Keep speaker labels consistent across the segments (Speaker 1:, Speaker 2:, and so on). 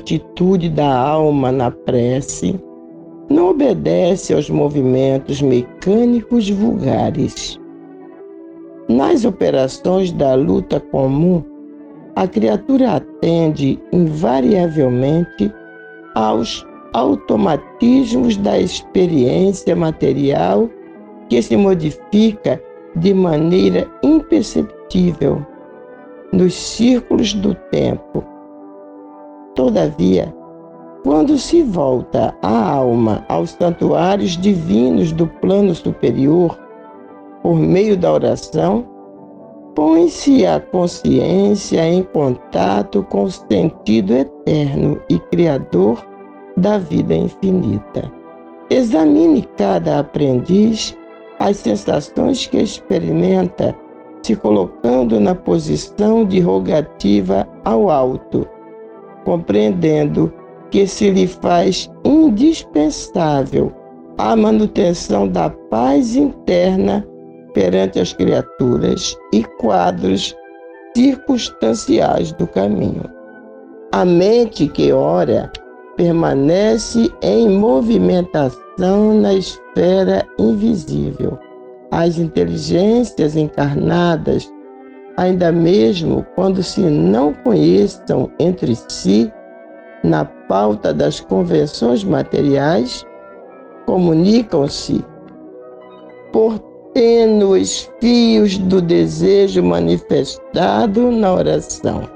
Speaker 1: Atitude da alma na prece não obedece aos movimentos mecânicos vulgares. Nas operações da luta comum, a criatura atende invariavelmente aos automatismos da experiência material que se modifica de maneira imperceptível nos círculos do tempo Todavia, quando se volta a alma aos santuários divinos do plano superior, por meio da oração, põe-se a consciência em contato com o sentido eterno e criador da vida infinita. Examine cada aprendiz as sensações que experimenta, se colocando na posição de rogativa ao alto compreendendo que se lhe faz indispensável a manutenção da paz interna perante as criaturas e quadros circunstanciais do caminho. A mente que ora permanece em movimentação na esfera invisível. As inteligências encarnadas ainda mesmo quando se não conheçam entre si na pauta das convenções materiais, comunicam-se por tênues fios do desejo manifestado na oração.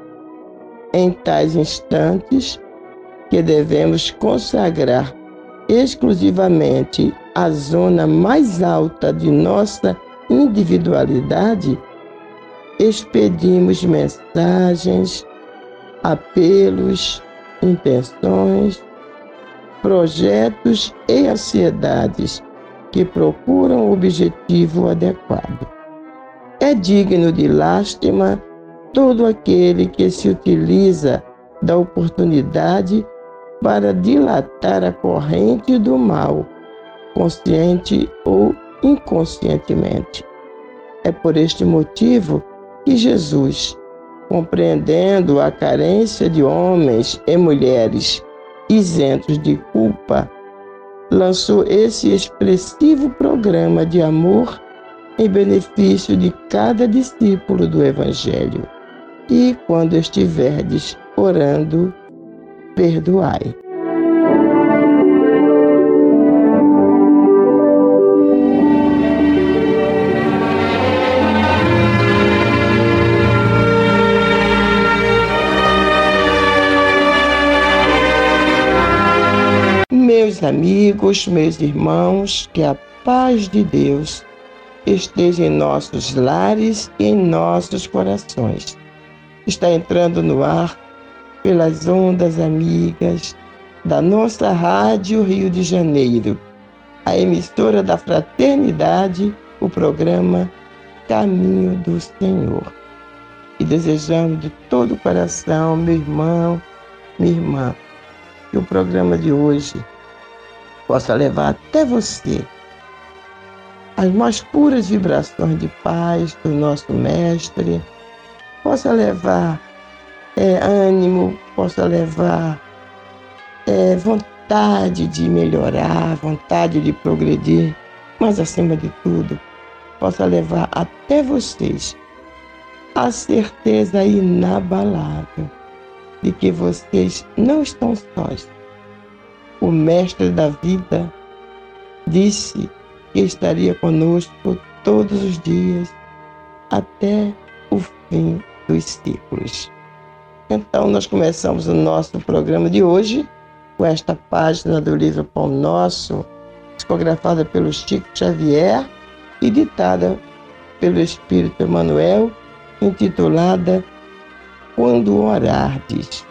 Speaker 1: Em tais instantes que devemos consagrar exclusivamente a zona mais alta de nossa individualidade, expedimos mensagens, apelos, intenções, projetos e ansiedades que procuram o objetivo adequado. É digno de lástima todo aquele que se utiliza da oportunidade para dilatar a corrente do mal, consciente ou inconscientemente. É por este motivo que Jesus, compreendendo a carência de homens e mulheres isentos de culpa, lançou esse expressivo programa de amor em benefício de cada discípulo do Evangelho. E quando estiverdes orando, perdoai. Amigos, meus irmãos, que a paz de Deus esteja em nossos lares e em nossos corações. Está entrando no ar pelas ondas amigas da nossa Rádio Rio de Janeiro, a emissora da Fraternidade, o programa Caminho do Senhor. E desejando de todo o coração, meu irmão, minha irmã, que o programa de hoje possa levar até você as mais puras vibrações de paz do nosso Mestre, possa levar é, ânimo, possa levar é, vontade de melhorar, vontade de progredir, mas acima de tudo, possa levar até vocês a certeza inabalável de que vocês não estão sós. O Mestre da vida disse que estaria conosco todos os dias até o fim dos ciclos. Então, nós começamos o nosso programa de hoje com esta página do livro Pão Nosso, psicografada pelo Chico Xavier e ditada pelo Espírito Emmanuel, intitulada Quando Orardes.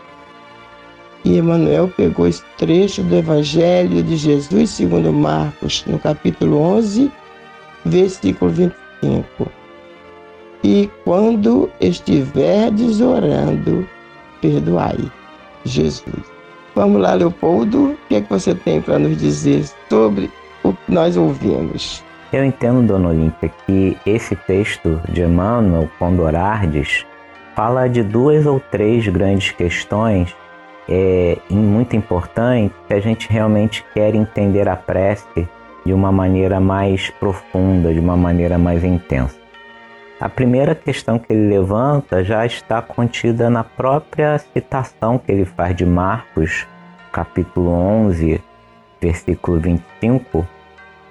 Speaker 1: E Emmanuel pegou esse trecho do Evangelho de Jesus segundo Marcos, no capítulo 11, versículo 25. E quando estiverdes orando, perdoai. Jesus. Vamos lá, Leopoldo, o que, é que você tem para nos dizer sobre o que nós ouvimos?
Speaker 2: Eu entendo, Dona Olímpia, que esse texto de Emmanuel, quando orardes, fala de duas ou três grandes questões é, muito importantes que a gente realmente quer entender a prece de uma maneira mais profunda, de uma maneira mais intensa. A primeira questão que ele levanta já está contida na própria citação que ele faz de Marcos, capítulo 11, versículo 25,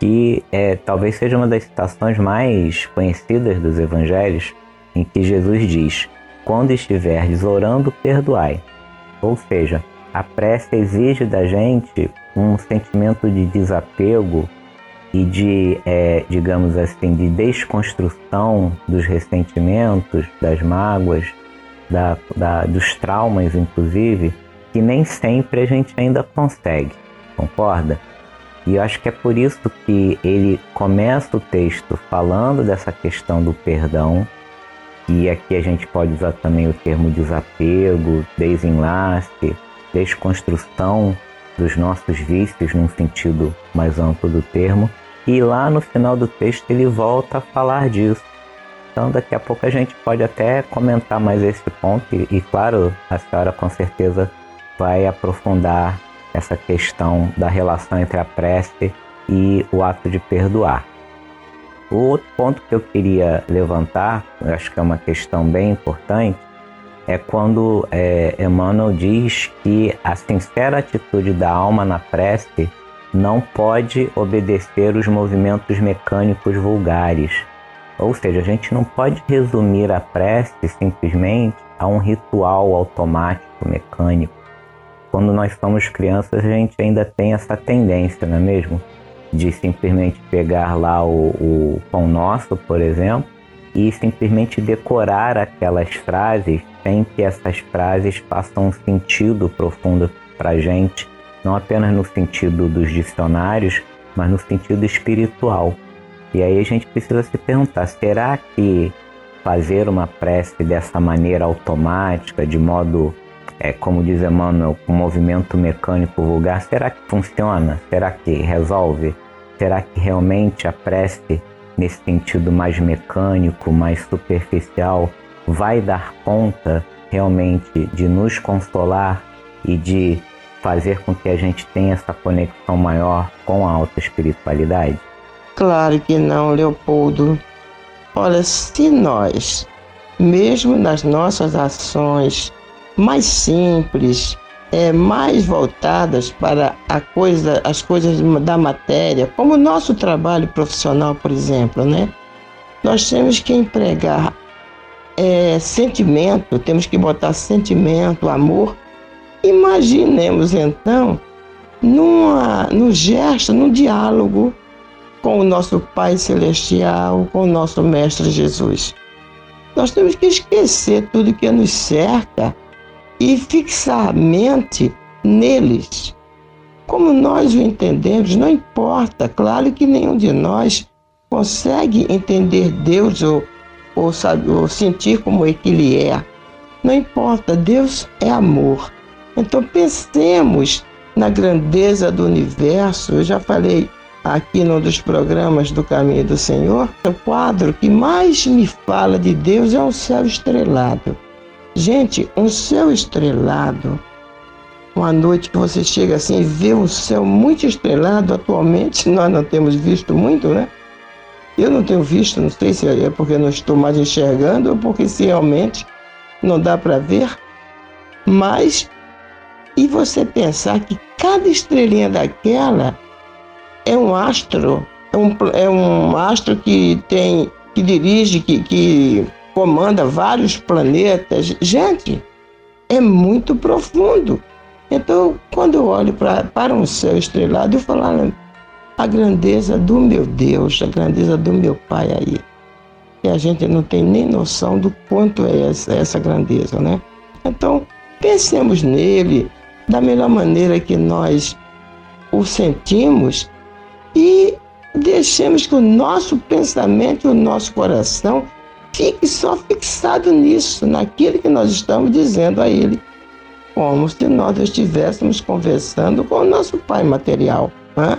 Speaker 2: que é, talvez seja uma das citações mais conhecidas dos evangelhos, em que Jesus diz: Quando estiverdes orando, perdoai. Ou seja, a prece exige da gente um sentimento de desapego e de, é, digamos assim, de desconstrução dos ressentimentos, das mágoas, da, da, dos traumas, inclusive, que nem sempre a gente ainda consegue, concorda? E eu acho que é por isso que ele começa o texto falando dessa questão do perdão, e aqui a gente pode usar também o termo desapego, desenlace, desconstrução dos nossos vícios num sentido mais amplo do termo, e lá no final do texto ele volta a falar disso. Então daqui a pouco a gente pode até comentar mais esse ponto e, e claro, a senhora com certeza vai aprofundar essa questão da relação entre a prece e o ato de perdoar. O outro ponto que eu queria levantar, eu acho que é uma questão bem importante, é quando é, Emmanuel diz que a sincera atitude da alma na prece não pode obedecer os movimentos mecânicos vulgares. Ou seja, a gente não pode resumir a prece simplesmente a um ritual automático, mecânico. Quando nós somos crianças, a gente ainda tem essa tendência, não é mesmo? De simplesmente pegar lá o, o pão nosso, por exemplo, e simplesmente decorar aquelas frases sem que essas frases façam um sentido profundo para gente não apenas no sentido dos dicionários, mas no sentido espiritual. E aí a gente precisa se perguntar: será que fazer uma prece dessa maneira automática, de modo, é, como diz Emmanuel, com movimento mecânico vulgar, será que funciona? Será que resolve? Será que realmente a prece, nesse sentido mais mecânico, mais superficial, vai dar conta realmente de nos consolar e de fazer com que a gente tenha essa conexão maior com a alta espiritualidade?
Speaker 1: Claro que não, Leopoldo. Olha, se nós, mesmo nas nossas ações mais simples, é, mais voltadas para a coisa, as coisas da matéria, como o nosso trabalho profissional, por exemplo, né? Nós temos que empregar é, sentimento, temos que botar sentimento, amor Imaginemos então numa, no gesto, no diálogo com o nosso Pai Celestial, com o nosso Mestre Jesus. Nós temos que esquecer tudo que nos cerca e fixar a mente neles. Como nós o entendemos, não importa, claro que nenhum de nós consegue entender Deus ou, ou, sabe, ou sentir como é que Ele é. Não importa, Deus é amor. Então pensemos na grandeza do universo. Eu já falei aqui num dos programas do Caminho do Senhor. O quadro que mais me fala de Deus é um céu estrelado. Gente, um céu estrelado, uma noite que você chega assim e vê um céu muito estrelado, atualmente nós não temos visto muito, né? Eu não tenho visto, não sei se é porque não estou mais enxergando ou porque se realmente não dá para ver. Mas, e você pensar que cada estrelinha daquela é um astro, é um, é um astro que tem, que dirige, que, que comanda vários planetas. Gente, é muito profundo. Então, quando eu olho pra, para um céu estrelado, eu falo, a grandeza do meu Deus, a grandeza do meu Pai aí. E a gente não tem nem noção do quanto é essa, essa grandeza, né? Então, pensemos nele da melhor maneira que nós o sentimos e deixemos que o nosso pensamento, o nosso coração fique só fixado nisso, naquilo que nós estamos dizendo a ele, como se nós estivéssemos conversando com o nosso pai material. Né?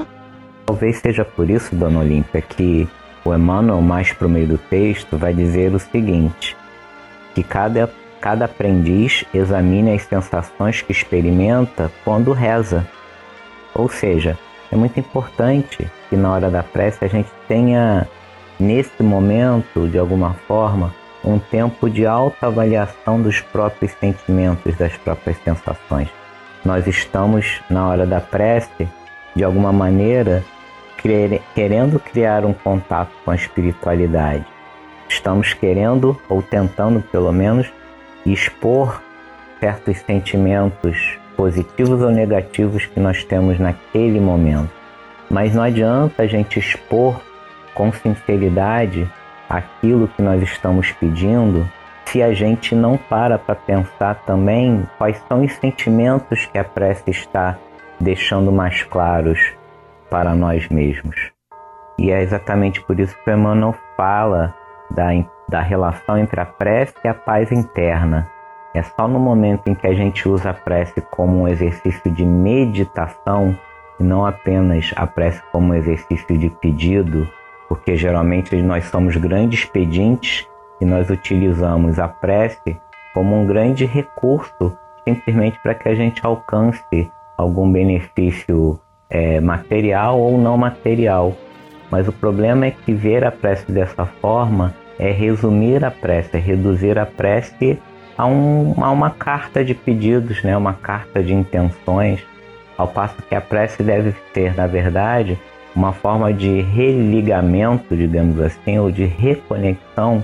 Speaker 2: Talvez seja por isso, Dona Olímpia, que o Emmanuel, mais para o meio do texto, vai dizer o seguinte: que cada, cada aprendiz examine as sensações que experimenta quando reza. Ou seja, é muito importante que na hora da prece a gente tenha, nesse momento, de alguma forma, um tempo de autoavaliação dos próprios sentimentos, das próprias sensações. Nós estamos, na hora da prece, de alguma maneira, querendo criar um contato com a espiritualidade. Estamos querendo, ou tentando pelo menos, expor certos sentimentos positivos ou negativos que nós temos naquele momento. Mas não adianta a gente expor com sinceridade aquilo que nós estamos pedindo se a gente não para para pensar também quais são os sentimentos que a prece está deixando mais claros para nós mesmos. E é exatamente por isso que Emmanuel fala da, da relação entre a prece e a paz interna. É só no momento em que a gente usa a prece como um exercício de meditação e não apenas a prece como um exercício de pedido, porque geralmente nós somos grandes pedintes e nós utilizamos a prece como um grande recurso simplesmente para que a gente alcance algum benefício é, material ou não material. Mas o problema é que ver a prece dessa forma é resumir a prece, é reduzir a prece a, um, a uma carta de pedidos, né? uma carta de intenções, ao passo que a prece deve ter, na verdade, uma forma de religamento, digamos assim, ou de reconexão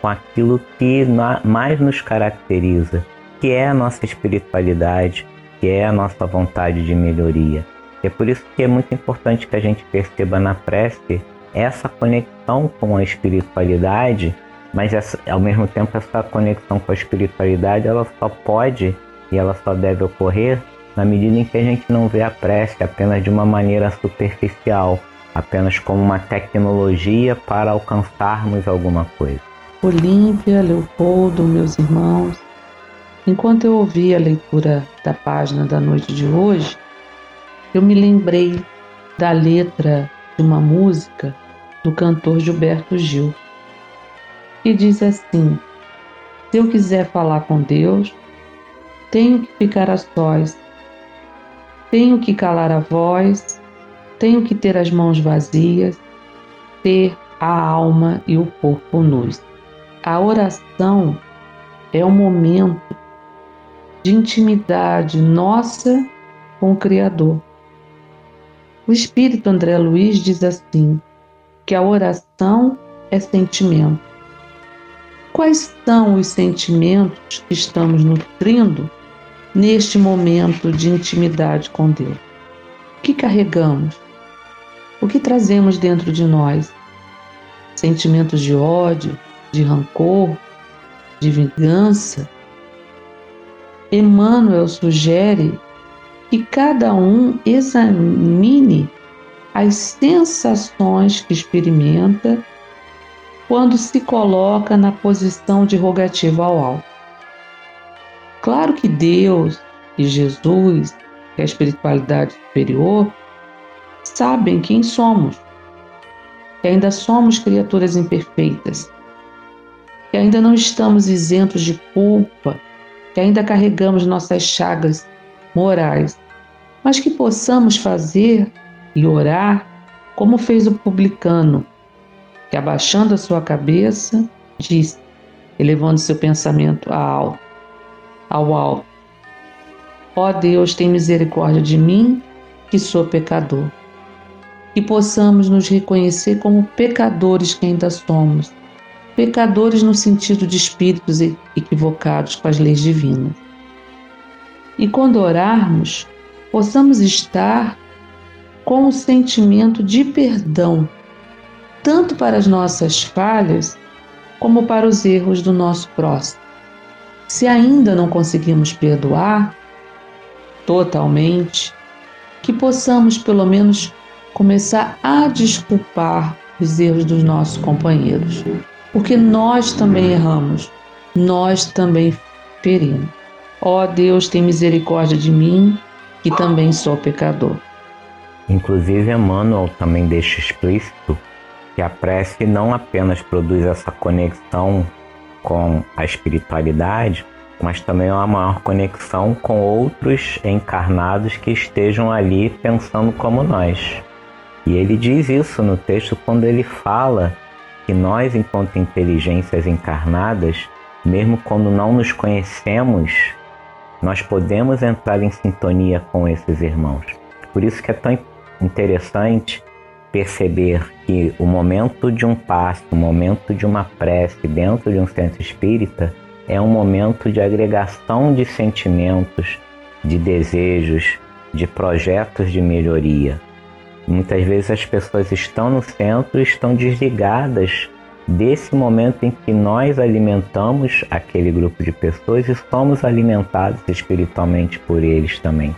Speaker 2: com aquilo que mais nos caracteriza, que é a nossa espiritualidade, que é a nossa vontade de melhoria. É por isso que é muito importante que a gente perceba na prece essa conexão com a espiritualidade, mas essa, ao mesmo tempo essa conexão com a espiritualidade ela só pode e ela só deve ocorrer na medida em que a gente não vê a prece apenas de uma maneira superficial, apenas como uma tecnologia para alcançarmos alguma coisa.
Speaker 3: Olímpia, Leopoldo, meus irmãos, enquanto eu ouvia a leitura da página da noite de hoje, eu me lembrei da letra de uma música do cantor Gilberto Gil, que diz assim: Se eu quiser falar com Deus, tenho que ficar a sós, tenho que calar a voz, tenho que ter as mãos vazias, ter a alma e o corpo nus. A oração é um momento de intimidade nossa com o Criador. O espírito André Luiz diz assim: que a oração é sentimento. Quais são os sentimentos que estamos nutrindo neste momento de intimidade com Deus? O que carregamos? O que trazemos dentro de nós? Sentimentos de ódio, de rancor, de vingança? Emmanuel sugere que cada um examine as sensações que experimenta quando se coloca na posição de rogativa ao alto. Claro que Deus e Jesus, que é a espiritualidade superior, sabem quem somos, que ainda somos criaturas imperfeitas, que ainda não estamos isentos de culpa, que ainda carregamos nossas chagas morais, mas que possamos fazer e orar como fez o publicano, que abaixando a sua cabeça, disse, elevando seu pensamento ao, ao alto: Ó Deus, tem misericórdia de mim, que sou pecador. Que possamos nos reconhecer como pecadores que ainda somos, pecadores no sentido de espíritos equivocados com as leis divinas. E quando orarmos, possamos estar com o sentimento de perdão, tanto para as nossas falhas como para os erros do nosso próximo. Se ainda não conseguimos perdoar totalmente, que possamos pelo menos começar a desculpar os erros dos nossos companheiros, porque nós também erramos, nós também ferimos. Ó oh, Deus, tem misericórdia de mim, que também sou pecador.
Speaker 2: Inclusive, Emmanuel também deixa explícito que a prece não apenas produz essa conexão com a espiritualidade, mas também uma maior conexão com outros encarnados que estejam ali pensando como nós. E ele diz isso no texto quando ele fala que nós, enquanto inteligências encarnadas, mesmo quando não nos conhecemos, nós podemos entrar em sintonia com esses irmãos. Por isso que é tão interessante perceber que o momento de um passo, o momento de uma prece dentro de um centro espírita é um momento de agregação de sentimentos, de desejos, de projetos de melhoria. Muitas vezes as pessoas estão no centro e estão desligadas desse momento em que nós alimentamos aquele grupo de pessoas e somos alimentados espiritualmente por eles também.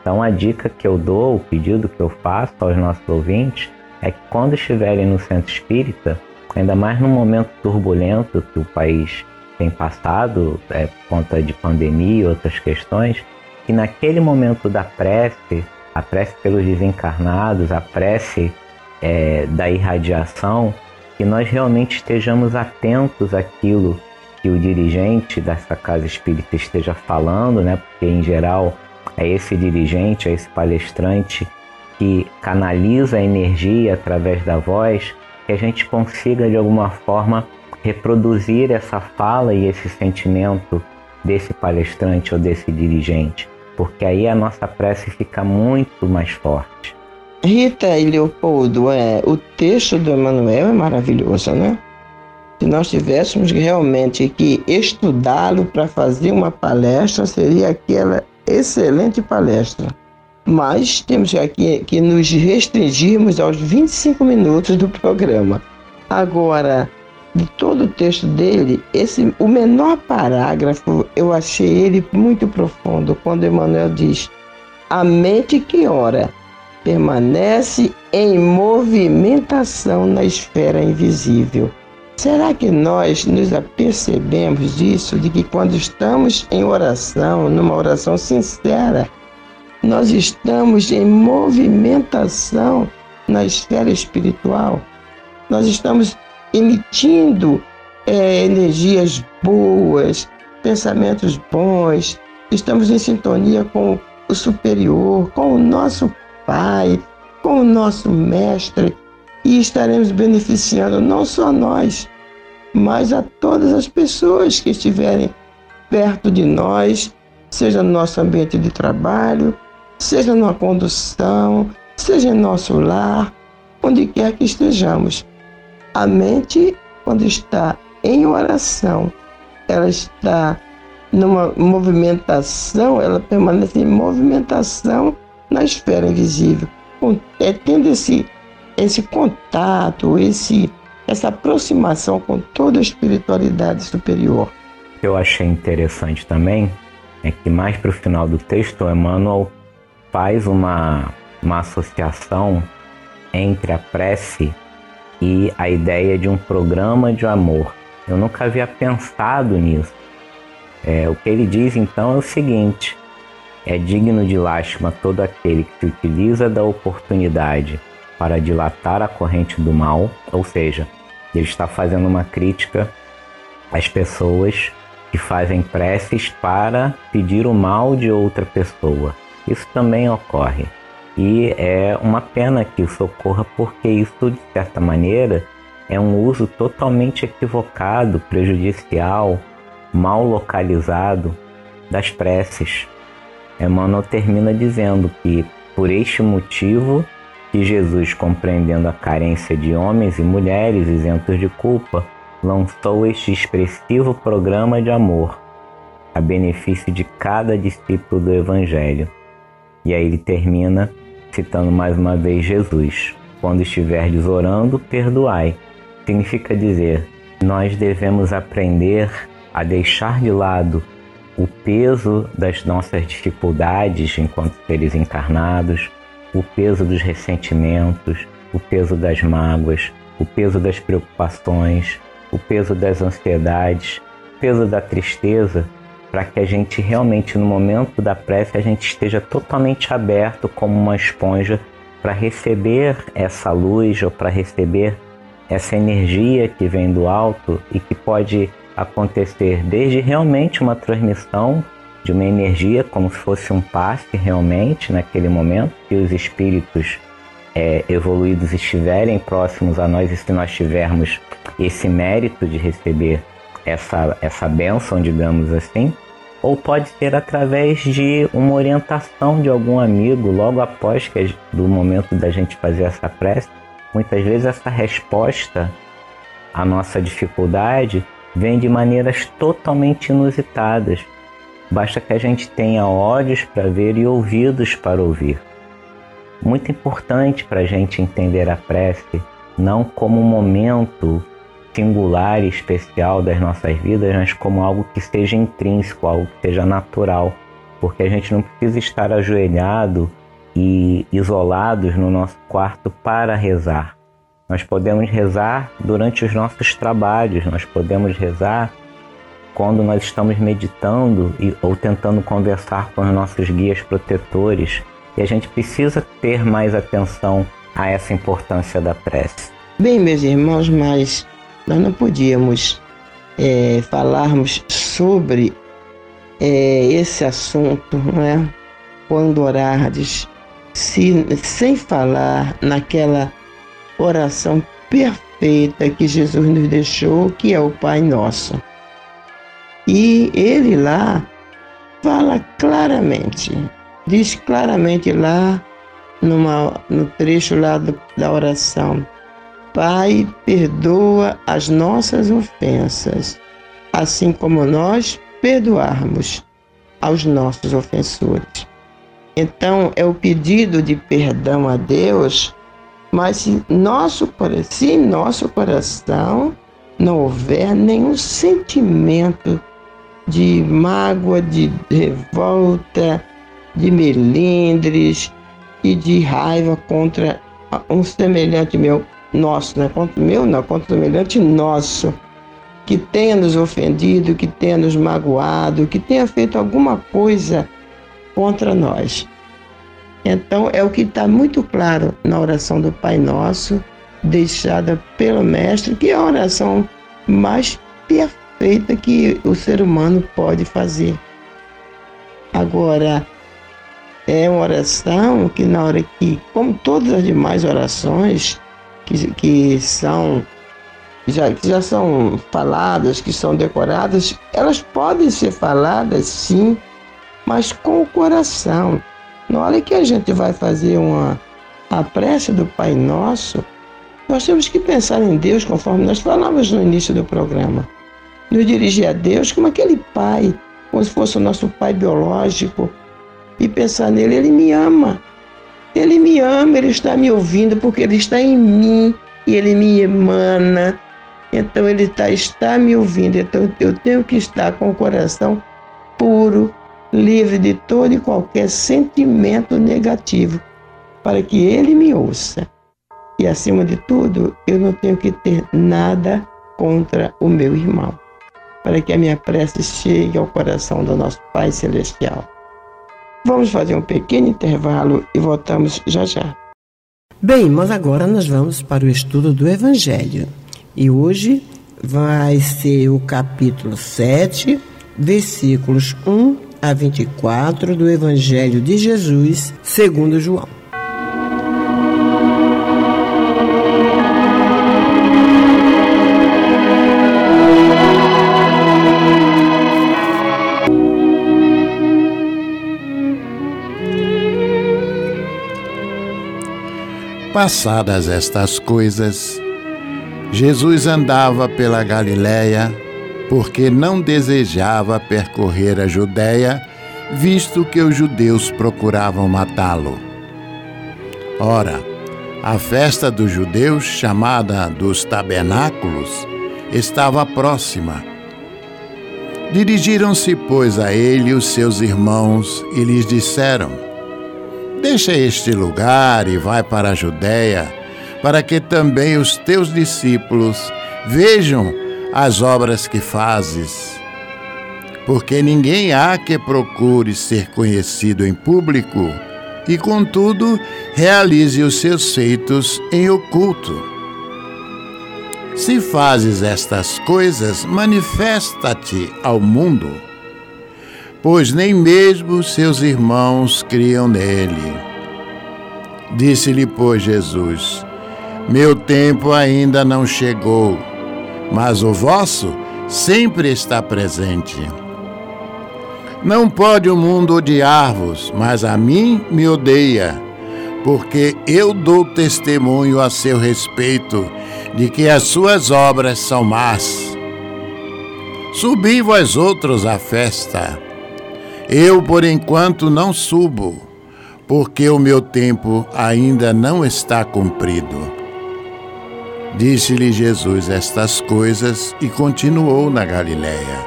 Speaker 2: Então a dica que eu dou, o pedido que eu faço aos nossos ouvintes é que quando estiverem no centro espírita, ainda mais num momento turbulento que o país tem passado, é, por conta de pandemia e outras questões, que naquele momento da prece, a prece pelos desencarnados, a prece é, da irradiação, que nós realmente estejamos atentos àquilo que o dirigente dessa casa espírita esteja falando, né? Porque em geral é esse dirigente, é esse palestrante que canaliza a energia através da voz, que a gente consiga de alguma forma reproduzir essa fala e esse sentimento desse palestrante ou desse dirigente, porque aí a nossa prece fica muito mais forte.
Speaker 1: Rita e Leopoldo, é, o texto do Emmanuel é maravilhoso, né? Se nós tivéssemos realmente que estudá-lo para fazer uma palestra, seria aquela excelente palestra. Mas temos aqui que nos restringirmos aos 25 minutos do programa. Agora, de todo o texto dele, esse o menor parágrafo eu achei ele muito profundo quando Emmanuel diz: a mente que ora permanece em movimentação na esfera invisível. Será que nós nos apercebemos disso, de que quando estamos em oração, numa oração sincera, nós estamos em movimentação na esfera espiritual? Nós estamos emitindo é, energias boas, pensamentos bons, estamos em sintonia com o superior, com o nosso Pai, com o nosso Mestre e estaremos beneficiando não só nós, mas a todas as pessoas que estiverem perto de nós, seja no nosso ambiente de trabalho, seja numa condução, seja em nosso lar, onde quer que estejamos. A mente, quando está em oração, ela está numa movimentação, ela permanece em movimentação na esfera invisível, é, tendo esse esse contato, esse, essa aproximação com toda a espiritualidade superior.
Speaker 2: Eu achei interessante também é que mais para o final do texto, Emmanuel faz uma, uma associação entre a prece e a ideia de um programa de amor. Eu nunca havia pensado nisso. É, o que ele diz então é o seguinte: É digno de lástima todo aquele que se utiliza da oportunidade para dilatar a corrente do mal, ou seja, ele está fazendo uma crítica às pessoas que fazem preces para pedir o mal de outra pessoa. Isso também ocorre. E é uma pena que isso ocorra porque isso, de certa maneira, é um uso totalmente equivocado, prejudicial, mal localizado das preces. Emmanuel termina dizendo que, por este motivo, que Jesus, compreendendo a carência de homens e mulheres isentos de culpa, lançou este expressivo programa de amor a benefício de cada discípulo do Evangelho. E aí ele termina citando mais uma vez Jesus: Quando estiverdes orando, perdoai. Significa dizer, nós devemos aprender a deixar de lado o peso das nossas dificuldades enquanto seres encarnados, o peso dos ressentimentos, o peso das mágoas, o peso das preocupações, o peso das ansiedades, o peso da tristeza, para que a gente realmente no momento da prece a gente esteja totalmente aberto como uma esponja para receber essa luz ou para receber essa energia que vem do alto e que pode acontecer desde realmente uma transmissão de uma energia, como se fosse um passe realmente naquele momento, que os espíritos é, evoluídos estiverem próximos a nós e se nós tivermos esse mérito de receber essa, essa bênção, digamos assim, ou pode ser através de uma orientação de algum amigo logo após que, do momento da gente fazer essa prece. Muitas vezes essa resposta à nossa dificuldade vem de maneiras totalmente inusitadas. Basta que a gente tenha olhos para ver e ouvidos para ouvir. Muito importante para a gente entender a prece não como um momento singular e especial das nossas vidas, mas como algo que seja intrínseco, algo que seja natural, porque a gente não precisa estar ajoelhado e isolados no nosso quarto para rezar. Nós podemos rezar durante os nossos trabalhos, nós podemos rezar quando nós estamos meditando e, ou tentando conversar com os nossos guias protetores. E a gente precisa ter mais atenção a essa importância da prece.
Speaker 1: Bem, meus irmãos, mas nós não podíamos é, falarmos sobre é, esse assunto, não é? Quando orardes, se, sem falar naquela oração perfeita que Jesus nos deixou, que é o Pai Nosso. E ele lá fala claramente, diz claramente lá numa, no trecho lá do, da oração, Pai, perdoa as nossas ofensas, assim como nós perdoarmos aos nossos ofensores. Então, é o pedido de perdão a Deus mas se, nosso, se em nosso coração não houver nenhum sentimento de mágoa, de revolta, de melindres e de raiva contra um semelhante meu, nosso, né? Contra meu não, contra o semelhante nosso, que tenha nos ofendido, que tenha nos magoado, que tenha feito alguma coisa contra nós. Então, é o que está muito claro na oração do Pai Nosso, deixada pelo Mestre, que é a oração mais perfeita que o ser humano pode fazer. Agora, é uma oração que, na hora que, como todas as demais orações que, que são já, que já são faladas, que são decoradas, elas podem ser faladas sim, mas com o coração na hora que a gente vai fazer uma a prece do Pai Nosso, nós temos que pensar em Deus, conforme nós falamos no início do programa. Nos dirigir a Deus como aquele pai, como se fosse o nosso pai biológico, e pensar nele, ele me ama. Ele me ama, ele está me ouvindo porque ele está em mim e ele me emana. Então ele está, está me ouvindo. Então eu tenho que estar com o coração puro, livre de todo e qualquer sentimento negativo, para que ele me ouça. E acima de tudo, eu não tenho que ter nada contra o meu irmão, para que a minha prece chegue ao coração do nosso Pai Celestial. Vamos fazer um pequeno intervalo e voltamos já já.
Speaker 4: Bem, mas agora nós vamos para o estudo do Evangelho. E hoje vai ser o capítulo 7, versículos 1 a 24 do Evangelho de Jesus, segundo João.
Speaker 5: Passadas estas coisas, Jesus andava pela Galiléia, porque não desejava percorrer a Judéia, visto que os judeus procuravam matá-lo. Ora, a festa dos judeus, chamada dos tabernáculos, estava próxima. Dirigiram-se, pois, a ele os seus irmãos e lhes disseram: Deixa este lugar e vai para a Judéia, para que também os teus discípulos vejam as obras que fazes. Porque ninguém há que procure ser conhecido em público e, contudo, realize os seus feitos em oculto. Se fazes estas coisas, manifesta-te ao mundo pois nem mesmo seus irmãos criam nele. Disse-lhe, pois, Jesus: Meu tempo ainda não chegou, mas o vosso sempre está presente. Não pode o mundo odiar-vos, mas a mim me odeia, porque eu dou testemunho a seu respeito de que as suas obras são más. Subi vós outros à festa eu, por enquanto, não subo, porque o meu tempo ainda não está cumprido. Disse-lhe Jesus estas coisas e continuou na Galiléia.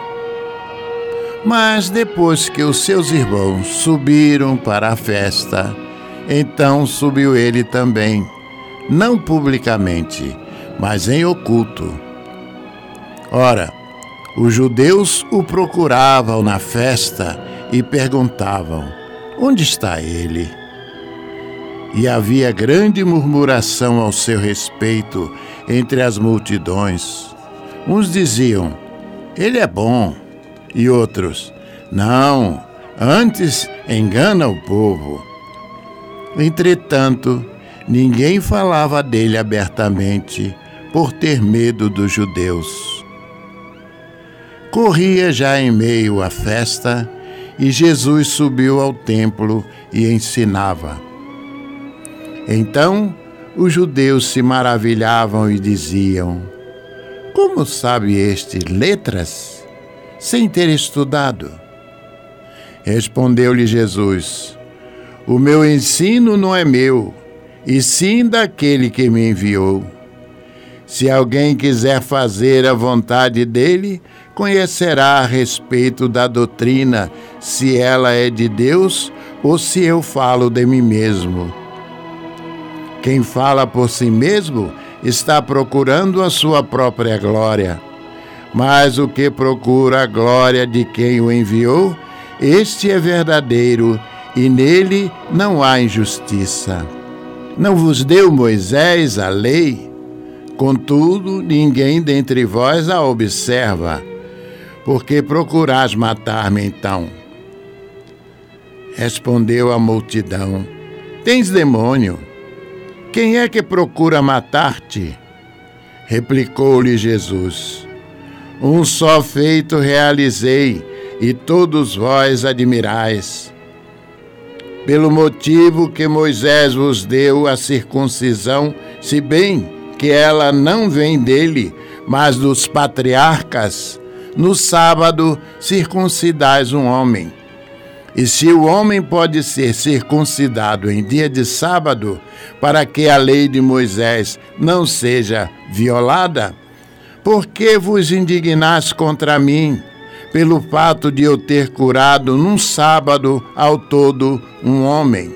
Speaker 5: Mas depois que os seus irmãos subiram para a festa, então subiu ele também, não publicamente, mas em oculto. Ora, os judeus o procuravam na festa e perguntavam: Onde está ele? E havia grande murmuração ao seu respeito entre as multidões. Uns diziam: Ele é bom, e outros: Não, antes engana o povo. Entretanto, ninguém falava dele abertamente por ter medo dos judeus. Corria já em meio à festa e Jesus subiu ao templo e ensinava. Então os judeus se maravilhavam e diziam: Como sabe este letras, sem ter estudado? Respondeu-lhe Jesus: O meu ensino não é meu, e sim daquele que me enviou. Se alguém quiser fazer a vontade dele, conhecerá a respeito da doutrina, se ela é de Deus ou se eu falo de mim mesmo. Quem fala por si mesmo está procurando a sua própria glória. Mas o que procura a glória de quem o enviou, este é verdadeiro e nele não há injustiça. Não vos deu Moisés a lei? Contudo, ninguém dentre vós a observa. Por que procurais matar-me então? Respondeu a multidão: Tens demônio. Quem é que procura matar-te? Replicou-lhe Jesus: Um só feito realizei, e todos vós admirais. Pelo motivo que Moisés vos deu a circuncisão, se bem que ela não vem dele, mas dos patriarcas, no sábado circuncidais um homem. E se o homem pode ser circuncidado em dia de sábado, para que a lei de Moisés não seja violada, por que vos indignais contra mim, pelo fato de eu ter curado num sábado ao todo um homem?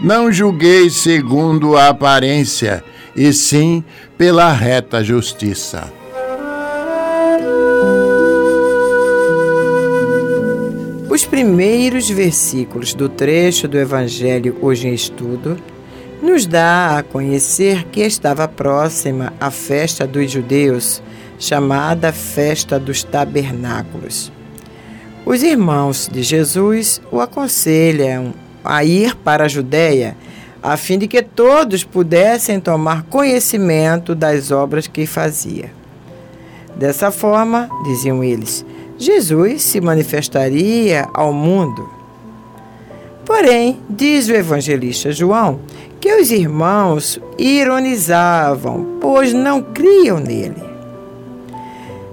Speaker 5: Não julgueis segundo a aparência, e sim pela reta justiça.
Speaker 6: Os primeiros versículos do trecho do Evangelho hoje em estudo nos dá a conhecer que estava próxima a festa dos judeus, chamada Festa dos Tabernáculos. Os irmãos de Jesus o aconselham a ir para a Judéia, a fim de que todos pudessem tomar conhecimento das obras que fazia. Dessa forma, diziam eles, Jesus se manifestaria ao mundo. Porém, diz o evangelista João que os irmãos ironizavam, pois não criam nele.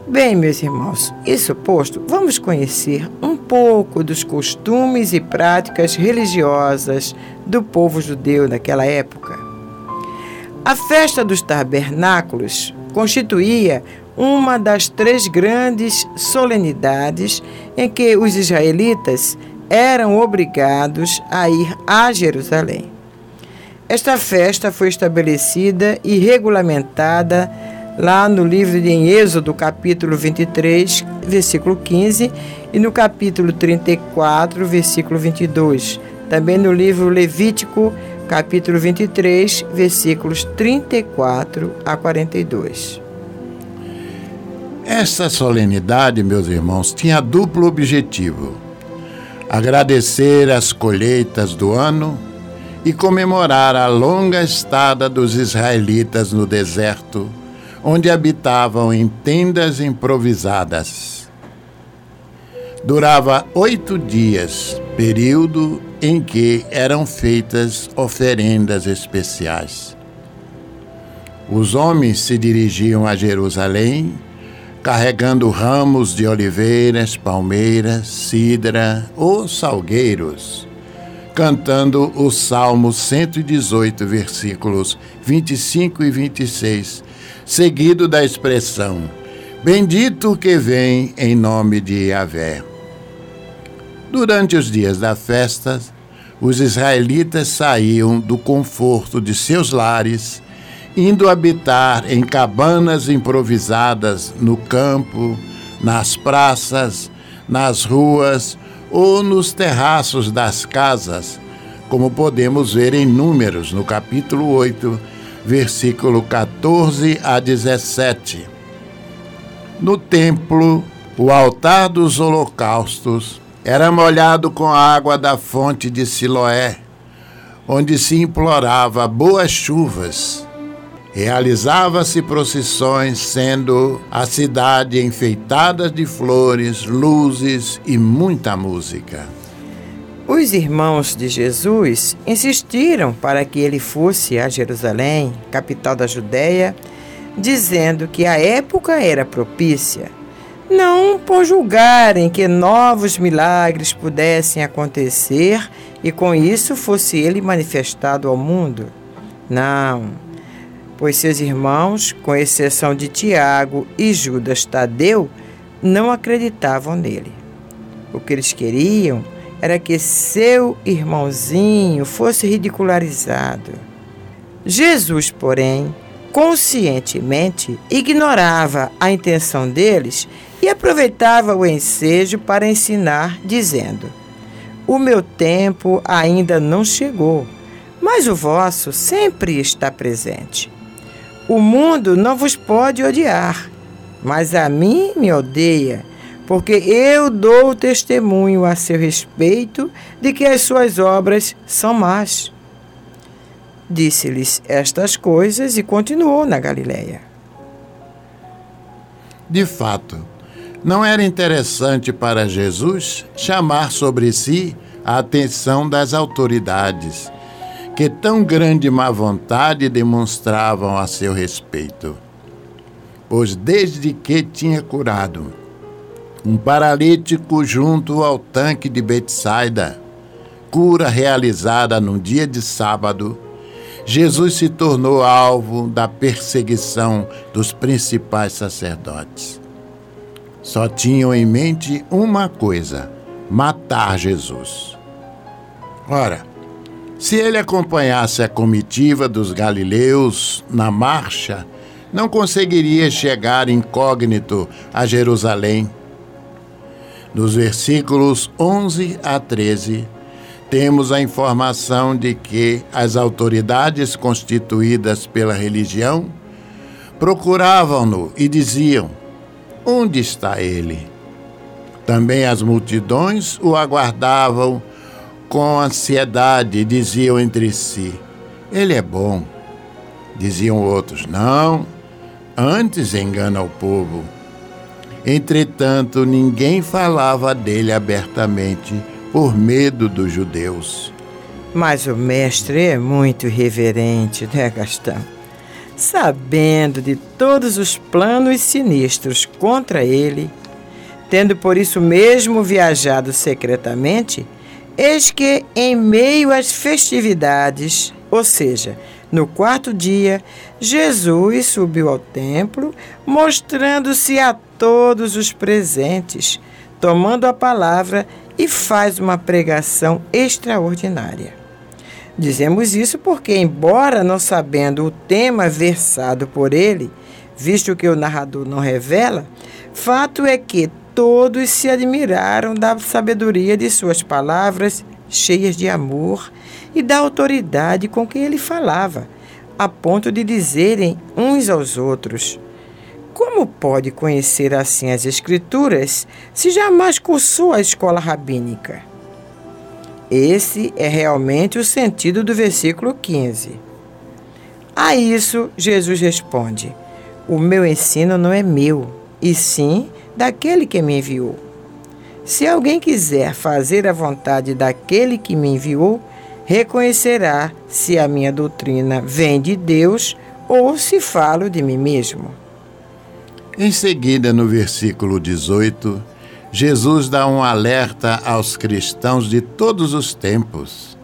Speaker 6: Bem, meus irmãos, isso posto, vamos conhecer um pouco dos costumes e práticas religiosas do povo judeu naquela época. A festa dos tabernáculos constituía uma das três grandes solenidades em que os israelitas eram obrigados a ir a Jerusalém. Esta festa foi estabelecida e regulamentada lá no livro de Êxodo, capítulo 23, versículo 15, e no capítulo 34, versículo 22. Também no livro Levítico, capítulo 23, versículos 34 a 42.
Speaker 5: Essa solenidade, meus irmãos, tinha duplo objetivo: agradecer as colheitas do ano e comemorar a longa estada dos israelitas no deserto, onde habitavam em tendas improvisadas. Durava oito dias, período em que eram feitas oferendas especiais. Os homens se dirigiam a Jerusalém carregando ramos de oliveiras, palmeiras, cidra ou salgueiros cantando o Salmo 118, versículos 25 e 26, seguido da expressão: Bendito que vem em nome de Yahvé. Durante os dias da festa, os israelitas saíam do conforto de seus lares, indo habitar em cabanas improvisadas no campo, nas praças, nas ruas ou nos terraços das casas, como podemos ver em Números, no capítulo 8, versículo 14 a 17. No templo, o altar dos holocaustos era molhado com a água da fonte de Siloé, onde se implorava boas chuvas Realizava-se procissões, sendo a cidade enfeitada de flores, luzes e muita música.
Speaker 6: Os irmãos de Jesus insistiram para que ele fosse a Jerusalém, capital da Judéia, dizendo que a época era propícia, não por julgarem que novos milagres pudessem acontecer e com isso fosse ele manifestado ao mundo. Não pois seus irmãos, com exceção de Tiago e Judas Tadeu, não acreditavam nele. O que eles queriam era que seu irmãozinho fosse ridicularizado. Jesus, porém, conscientemente ignorava a intenção deles e aproveitava o ensejo para ensinar, dizendo: O meu tempo ainda não chegou, mas o vosso sempre está presente. O mundo não vos pode odiar, mas a mim me odeia, porque eu dou testemunho a seu respeito de que as suas obras são más. Disse-lhes estas coisas e continuou na Galiléia.
Speaker 5: De fato, não era interessante para Jesus chamar sobre si a atenção das autoridades que tão grande má vontade demonstravam a seu respeito. Pois desde que tinha curado um paralítico junto ao tanque de Betsaida, cura realizada num dia de sábado, Jesus se tornou alvo da perseguição dos principais sacerdotes. Só tinham em mente uma coisa: matar Jesus. Ora, se ele acompanhasse a comitiva dos galileus na marcha, não conseguiria chegar incógnito a Jerusalém. Nos versículos 11 a 13, temos a informação de que as autoridades constituídas pela religião procuravam-no e diziam: Onde está ele? Também as multidões o aguardavam com ansiedade diziam entre si: Ele é bom. Diziam outros: Não, antes engana o povo. Entretanto, ninguém falava dele abertamente por medo dos judeus.
Speaker 6: Mas o mestre é muito reverente, né, Gastão? Sabendo de todos os planos sinistros contra ele, tendo por isso mesmo viajado secretamente, eis que, em meio às festividades, ou seja, no quarto dia, Jesus subiu ao templo, mostrando-se a todos os presentes, tomando a palavra e faz uma pregação extraordinária. Dizemos isso porque, embora não sabendo o tema versado por ele, visto que o narrador não revela, fato é que todos se admiraram da sabedoria de suas palavras, cheias de amor e da autoridade com que ele falava, a ponto de dizerem uns aos outros: Como pode conhecer assim as Escrituras se jamais cursou a escola rabínica? Esse é realmente o sentido do versículo 15. A isso, Jesus responde: O meu ensino não é meu, e sim daquele que me enviou. Se alguém quiser fazer a vontade daquele que me enviou, reconhecerá se a minha doutrina vem de Deus ou se falo de mim mesmo.
Speaker 5: Em seguida, no versículo 18, Jesus dá um alerta aos cristãos de todos os tempos.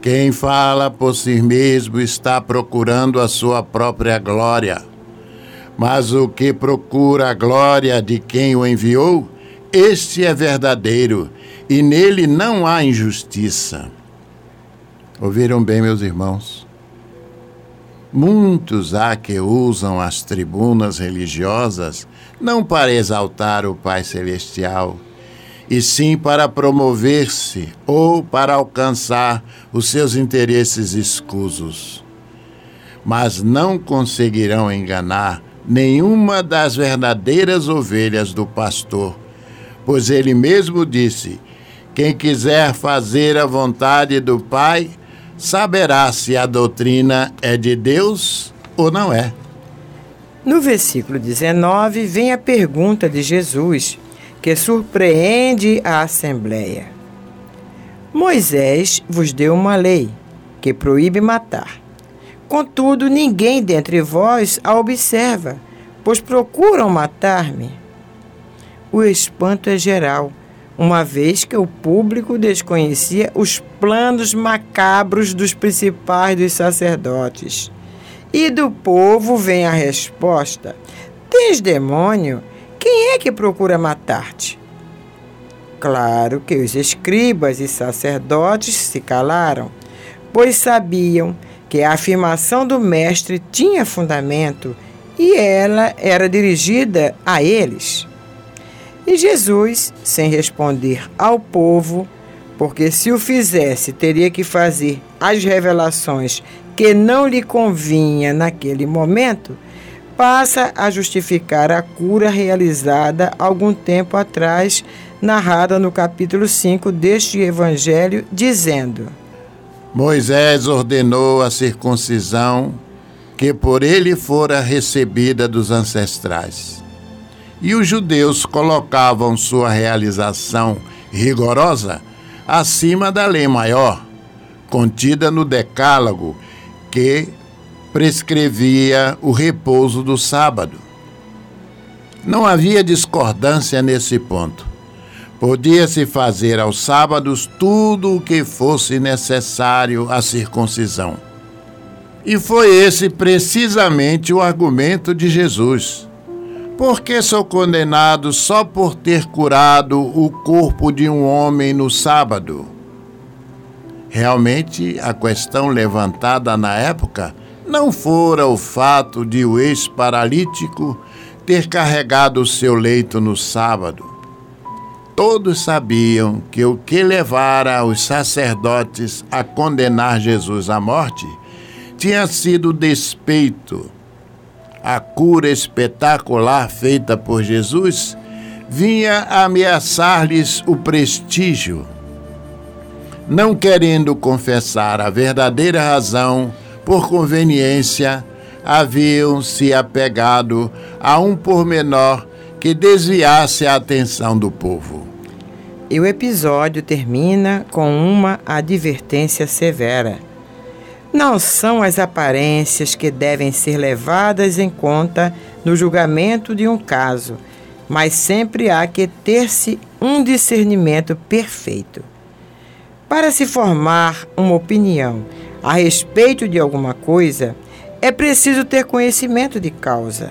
Speaker 5: Quem fala por si mesmo está procurando a sua própria glória. Mas o que procura a glória de quem o enviou, este é verdadeiro, e nele não há injustiça. Ouviram bem, meus irmãos? Muitos há que usam as tribunas religiosas não para exaltar o Pai Celestial, e sim para promover-se ou para alcançar os seus interesses escusos. Mas não conseguirão enganar nenhuma das verdadeiras ovelhas do pastor, pois ele mesmo disse: Quem quiser fazer a vontade do Pai, saberá se a doutrina é de Deus ou não é.
Speaker 6: No versículo 19 vem a pergunta de Jesus, que surpreende a Assembleia. Moisés vos deu uma lei que proíbe matar. Contudo, ninguém dentre vós a observa, pois procuram matar-me. O espanto é geral uma vez que o público desconhecia os planos macabros dos principais dos sacerdotes. E do povo vem a resposta: Tens demônio? Quem é que procura matar-te? Claro que os escribas e sacerdotes se calaram, pois sabiam que a afirmação do Mestre tinha fundamento e ela era dirigida a eles. E Jesus, sem responder ao povo, porque se o fizesse, teria que fazer as revelações que não lhe convinha naquele momento, passa a justificar a cura realizada algum tempo atrás, narrada no capítulo 5 deste evangelho, dizendo:
Speaker 5: Moisés ordenou a circuncisão que por ele fora recebida dos ancestrais e os judeus colocavam sua realização rigorosa acima da lei maior, contida no Decálogo, que prescrevia o repouso do sábado. Não havia discordância nesse ponto. Podia-se fazer aos sábados tudo o que fosse necessário à circuncisão. E foi esse precisamente o argumento de Jesus. Por que sou condenado só por ter curado o corpo de um homem no sábado? Realmente, a questão levantada na época não fora o fato de o ex-paralítico ter carregado o seu leito no sábado. Todos sabiam que o que levara os sacerdotes a condenar Jesus à morte tinha sido despeito. A cura espetacular feita por Jesus vinha ameaçar-lhes o prestígio. Não querendo confessar a verdadeira razão, por conveniência, haviam se apegado a um pormenor que desviasse a atenção do povo.
Speaker 1: E o episódio termina com uma advertência severa. Não são as aparências que devem ser levadas em conta no julgamento de um caso, mas sempre há que ter-se um discernimento perfeito. Para se formar uma opinião a respeito de alguma coisa, é preciso ter conhecimento de causa.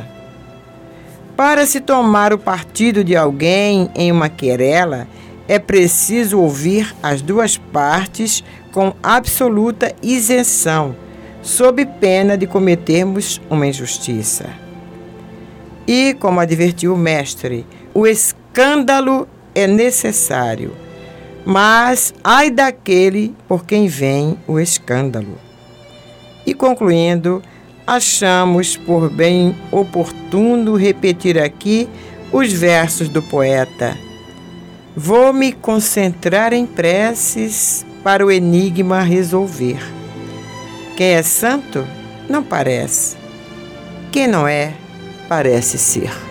Speaker 1: Para se tomar o partido de alguém em uma querela, é preciso ouvir as duas partes com absoluta isenção, sob pena de cometermos uma injustiça. E, como advertiu o mestre, o escândalo é necessário, mas ai daquele por quem vem o escândalo. E concluindo, achamos por bem oportuno repetir aqui os versos do poeta. Vou me concentrar em preces para o enigma resolver. Quem é santo não parece. Quem não é, parece ser.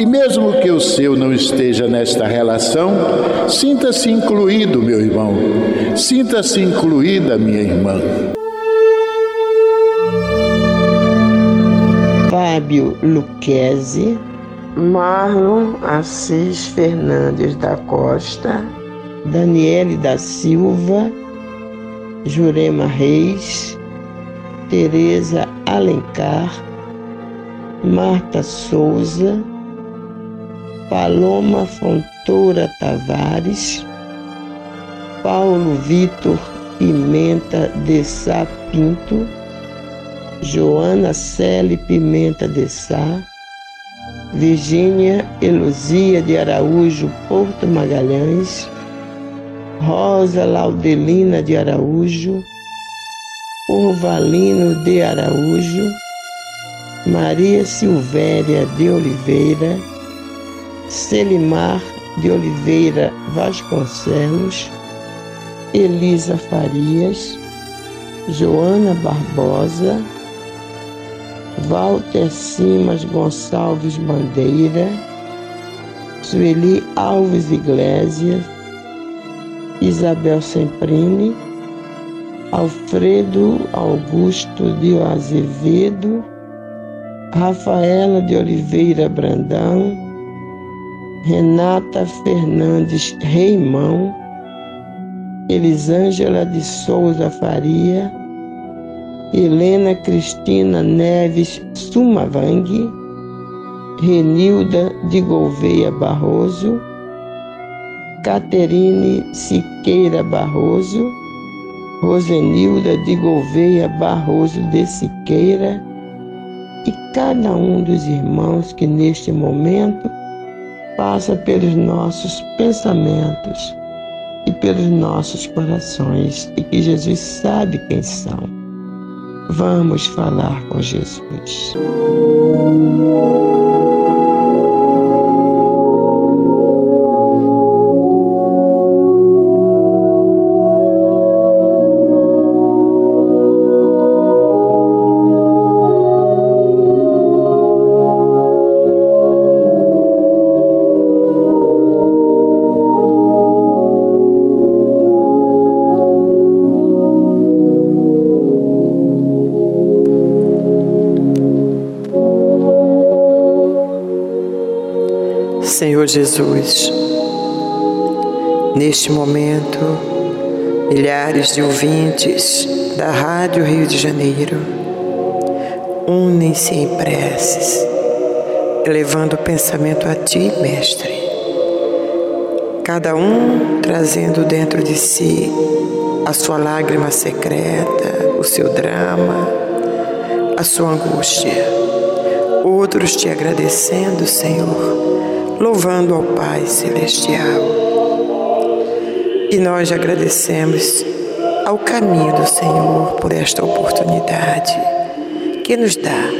Speaker 5: e, mesmo que o seu não esteja nesta relação, sinta-se incluído, meu irmão, sinta-se incluída, minha irmã.
Speaker 1: Fábio Luquezzi, Marlon Assis Fernandes da Costa, Daniele da Silva, Jurema Reis, Tereza Alencar, Marta Souza, Paloma Fontoura Tavares, Paulo Vitor Pimenta de Sá Pinto, Joana Cele Pimenta de Sá, Virgínia Eluzia de Araújo Porto Magalhães, Rosa Laudelina de Araújo, Orvalino de Araújo, Maria Silvéria de Oliveira, Selimar de Oliveira Vasconcelos, Elisa Farias, Joana Barbosa, Walter Simas Gonçalves Bandeira, Sueli Alves Iglesias, Isabel Semprini, Alfredo Augusto de Azevedo, Rafaela de Oliveira Brandão, Renata Fernandes Reimão, Elisângela de Souza Faria, Helena Cristina Neves Sumavang, Renilda de Gouveia Barroso, Caterine Siqueira Barroso, Rosenilda de Gouveia Barroso de Siqueira e cada um dos irmãos que neste momento passa pelos nossos pensamentos e pelos nossos corações e que Jesus sabe quem são. Vamos falar com Jesus.
Speaker 6: Jesus, neste momento, milhares de ouvintes da Rádio Rio de Janeiro unem-se em preces, elevando o pensamento a Ti, Mestre. Cada um trazendo dentro de si a sua lágrima secreta, o seu drama, a sua angústia. Outros te agradecendo, Senhor louvando ao Pai Celestial. E nós agradecemos ao caminho do Senhor por esta oportunidade que nos dá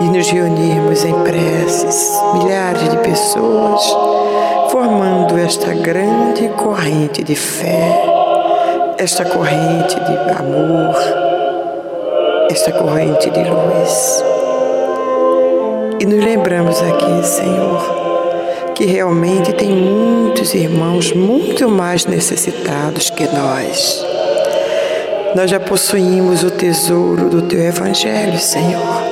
Speaker 6: de nos reunirmos em preces, milhares de pessoas, formando esta grande corrente de fé, esta corrente de amor, esta corrente de luz. E nos lembramos aqui, Senhor, que realmente tem muitos irmãos muito mais necessitados que nós. Nós já possuímos o tesouro do Teu Evangelho, Senhor.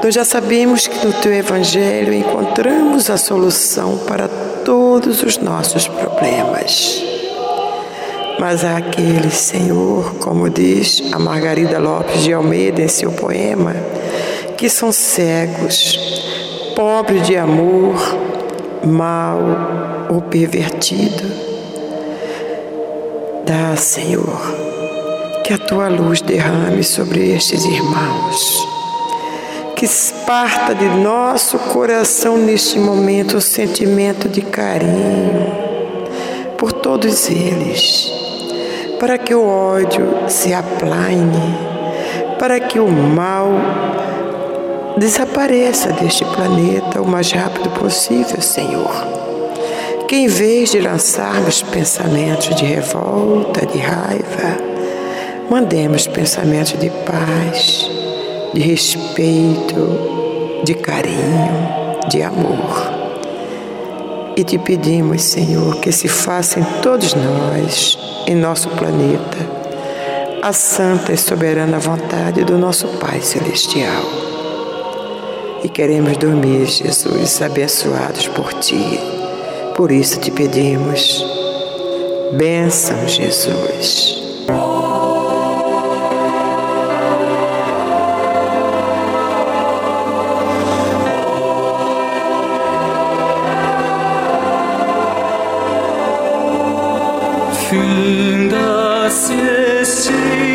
Speaker 6: Nós já sabemos que no Teu Evangelho encontramos a solução para todos os nossos problemas. Mas há aqueles, Senhor, como diz a Margarida Lopes de Almeida em seu poema, que são cegos, pobres de amor, mal ou pervertido. Dá, Senhor, que a tua luz derrame sobre estes irmãos. Que parta de nosso coração neste momento o sentimento de carinho por todos eles, para que o ódio se aplaine, para que o mal desapareça deste planeta o mais rápido possível, Senhor. Que em vez de lançarmos pensamentos de revolta, de raiva, mandemos pensamentos de paz, de respeito, de carinho, de amor. E te pedimos, Senhor, que se faça em todos nós, em nosso planeta, a santa e soberana vontade do nosso Pai Celestial e queremos dormir, Jesus, abençoados por Ti. Por isso te pedimos, bênção, Jesus.
Speaker 7: Finda-se este